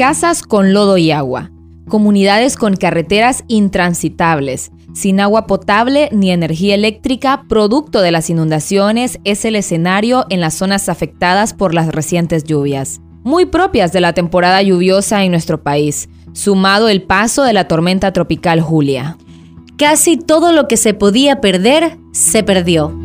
casas con lodo y agua, comunidades con carreteras intransitables, sin agua potable ni energía eléctrica, producto de las inundaciones, es el escenario en las zonas afectadas por las recientes lluvias, muy propias de la temporada lluviosa en nuestro país, sumado el paso de la tormenta tropical Julia. Casi todo lo que se podía perder, se perdió.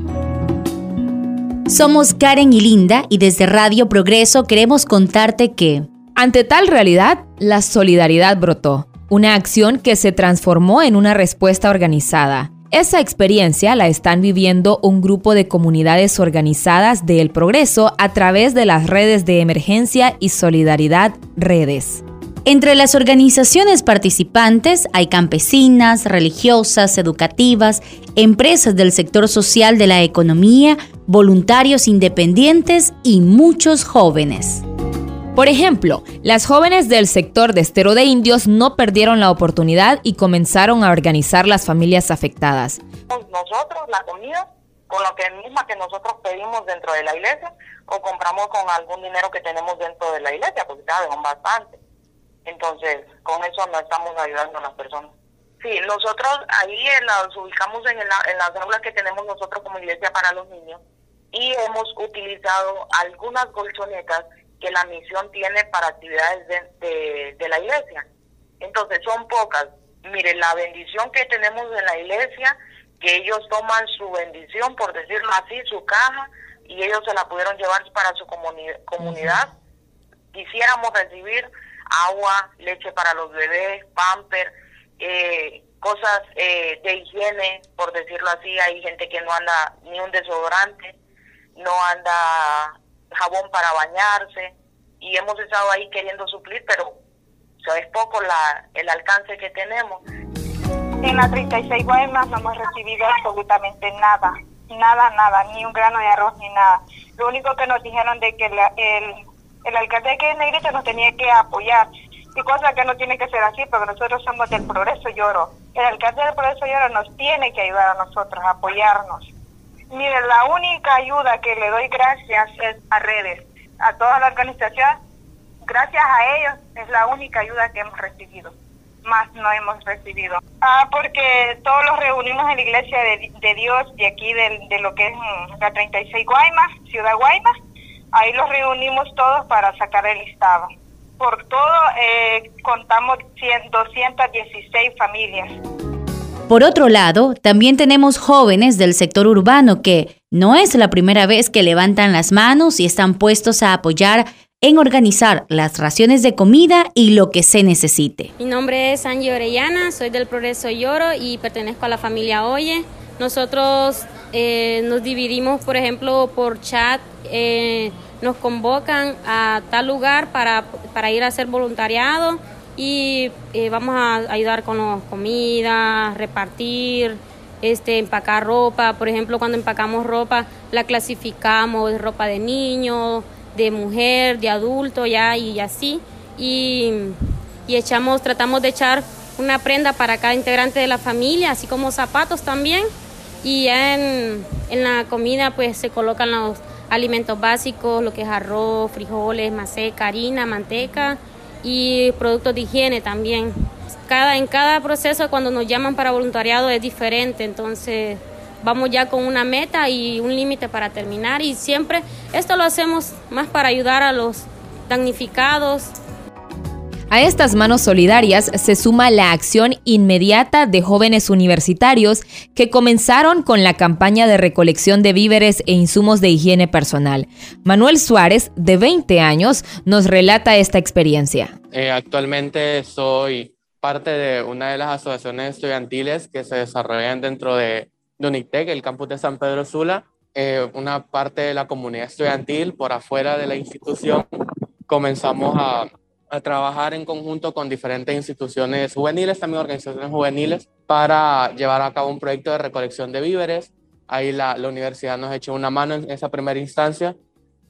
Somos Karen y Linda y desde Radio Progreso queremos contarte que... Ante tal realidad, la solidaridad brotó, una acción que se transformó en una respuesta organizada. Esa experiencia la están viviendo un grupo de comunidades organizadas de El Progreso a través de las redes de emergencia y solidaridad redes. Entre las organizaciones participantes hay campesinas, religiosas, educativas, empresas del sector social de la economía, voluntarios independientes y muchos jóvenes. Por ejemplo, las jóvenes del sector de Estero de Indios no perdieron la oportunidad y comenzaron a organizar las familias afectadas. Nosotros la comida con lo que misma que nosotros pedimos dentro de la iglesia o compramos con algún dinero que tenemos dentro de la iglesia, porque son bastante. Entonces, con eso no estamos ayudando a las personas. Sí, nosotros ahí nos ubicamos en, en las aulas que tenemos nosotros como iglesia para los niños y hemos utilizado algunas colchonetas que la misión tiene para actividades de, de, la iglesia. Entonces, son pocas. Mire, la bendición que tenemos en la iglesia, que ellos toman su bendición, por decirlo así, su caja, y ellos se la pudieron llevar para su comunidad. Quisiéramos recibir agua, leche para los bebés, pamper, eh, cosas eh, de higiene, por decirlo así. Hay gente que no anda ni un desodorante, no anda jabón para bañarse y hemos estado ahí queriendo suplir, pero es poco la, el alcance que tenemos. En las 36 Guaymas no hemos recibido absolutamente nada, nada, nada, ni un grano de arroz ni nada. Lo único que nos dijeron de que el el alcalde de Negrita nos tenía que apoyar. Y cosa que no tiene que ser así, porque nosotros somos del Progreso Lloro. El alcalde del Progreso Lloro nos tiene que ayudar a nosotros, a apoyarnos. Mire, la única ayuda que le doy gracias es a redes, a toda la organización. Gracias a ellos es la única ayuda que hemos recibido. Más no hemos recibido. Ah, porque todos los reunimos en la iglesia de, Dios de aquí, de, de, lo que es mm, la 36 Guaymas, Ciudad Guaymas Ahí los reunimos todos para sacar el listado. Por todo eh, contamos 216 familias. Por otro lado, también tenemos jóvenes del sector urbano que no es la primera vez que levantan las manos y están puestos a apoyar en organizar las raciones de comida y lo que se necesite. Mi nombre es Angie Orellana, soy del Progreso Lloro y pertenezco a la familia Oye. Nosotros eh, nos dividimos, por ejemplo, por chat. Eh, nos convocan a tal lugar para, para ir a hacer voluntariado y eh, vamos a ayudar con la comida, repartir, este, empacar ropa. Por ejemplo, cuando empacamos ropa, la clasificamos, ropa de niño, de mujer, de adulto, ya y así. Y, y echamos, tratamos de echar una prenda para cada integrante de la familia, así como zapatos también. Y en, en la comida pues se colocan los alimentos básicos, lo que es arroz, frijoles, maseca, harina, manteca y productos de higiene también. Cada, en cada proceso cuando nos llaman para voluntariado es diferente, entonces vamos ya con una meta y un límite para terminar y siempre esto lo hacemos más para ayudar a los damnificados, a estas manos solidarias se suma la acción inmediata de jóvenes universitarios que comenzaron con la campaña de recolección de víveres e insumos de higiene personal. Manuel Suárez, de 20 años, nos relata esta experiencia. Eh, actualmente soy parte de una de las asociaciones estudiantiles que se desarrollan dentro de, UNITEC, el campus de San Pedro Sula. Eh, una parte de la comunidad estudiantil por afuera de la institución comenzamos a a trabajar en conjunto con diferentes instituciones juveniles, también organizaciones juveniles, para llevar a cabo un proyecto de recolección de víveres. Ahí la, la universidad nos echó una mano en esa primera instancia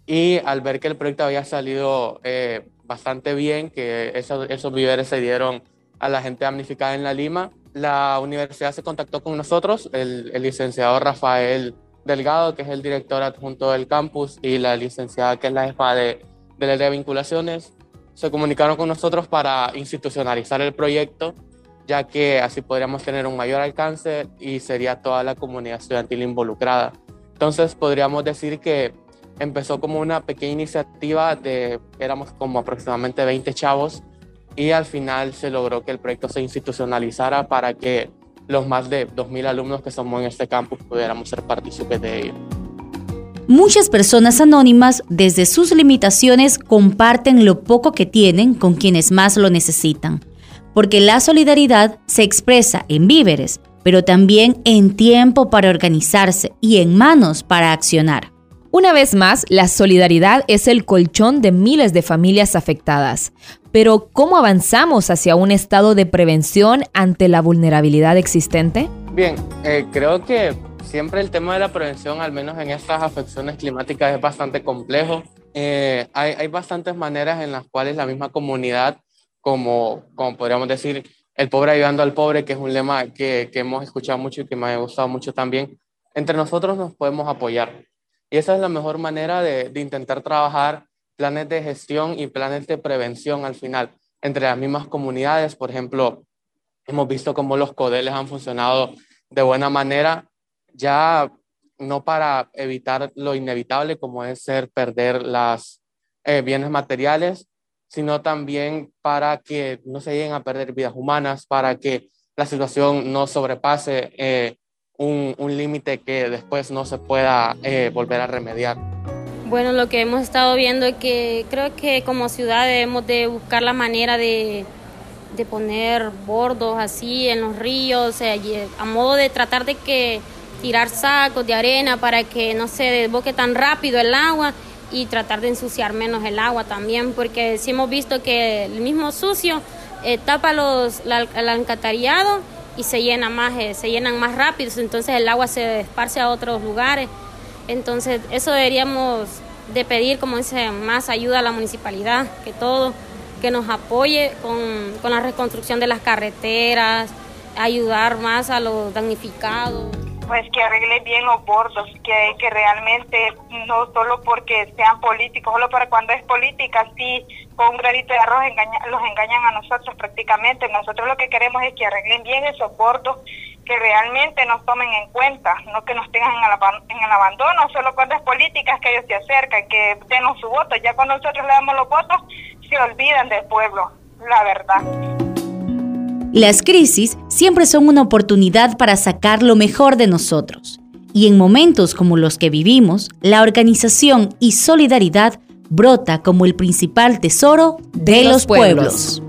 y al ver que el proyecto había salido eh, bastante bien, que esos, esos víveres se dieron a la gente damnificada en la Lima, la universidad se contactó con nosotros, el, el licenciado Rafael Delgado, que es el director adjunto del campus, y la licenciada que es la jefa de, de la de vinculaciones, se comunicaron con nosotros para institucionalizar el proyecto, ya que así podríamos tener un mayor alcance y sería toda la comunidad estudiantil involucrada. Entonces podríamos decir que empezó como una pequeña iniciativa de, éramos como aproximadamente 20 chavos y al final se logró que el proyecto se institucionalizara para que los más de 2.000 alumnos que somos en este campus pudiéramos ser partícipes de ello. Muchas personas anónimas, desde sus limitaciones, comparten lo poco que tienen con quienes más lo necesitan, porque la solidaridad se expresa en víveres, pero también en tiempo para organizarse y en manos para accionar. Una vez más, la solidaridad es el colchón de miles de familias afectadas. Pero, ¿cómo avanzamos hacia un estado de prevención ante la vulnerabilidad existente? Bien, eh, creo que siempre el tema de la prevención, al menos en estas afecciones climáticas, es bastante complejo. Eh, hay, hay, bastantes maneras en las cuales la misma comunidad, como, como podríamos decir, el pobre ayudando al pobre, que es un lema que, que hemos escuchado mucho y que me ha gustado mucho también, entre nosotros nos podemos apoyar. Y esa es la mejor manera de, de intentar trabajar planes de gestión y planes de prevención al final entre las mismas comunidades. Por ejemplo, hemos visto cómo los codeles han funcionado de buena manera ya no para evitar lo inevitable como es ser perder las eh, bienes materiales, sino también para que no se lleguen a perder vidas humanas, para que la situación no sobrepase eh, un, un límite que después no se pueda eh, volver a remediar. Bueno, lo que hemos estado viendo es que creo que como ciudad debemos de buscar la manera de, de poner bordos así en los ríos, a modo de tratar de que tirar sacos de arena para que no se desboque tan rápido el agua y tratar de ensuciar menos el agua también, porque si hemos visto que el mismo sucio eh, tapa los, el alcantarillado y se llena más, eh, se llenan más rápido, entonces el agua se esparce a otros lugares. Entonces eso deberíamos de pedir, como dice, más ayuda a la municipalidad, que todo, que nos apoye con, con la reconstrucción de las carreteras, ayudar más a los damnificados pues que arregle bien los bordos, que, que realmente no solo porque sean políticos, solo para cuando es política, sí, con un granito de arroz los engañan a nosotros prácticamente. Nosotros lo que queremos es que arreglen bien esos bordos, que realmente nos tomen en cuenta, no que nos tengan en el, en el abandono, solo cuando es política es que ellos se acercan, que denos su voto. Ya cuando nosotros le damos los votos, se olvidan del pueblo, la verdad. Las crisis siempre son una oportunidad para sacar lo mejor de nosotros. Y en momentos como los que vivimos, la organización y solidaridad brota como el principal tesoro de, los, pueblos.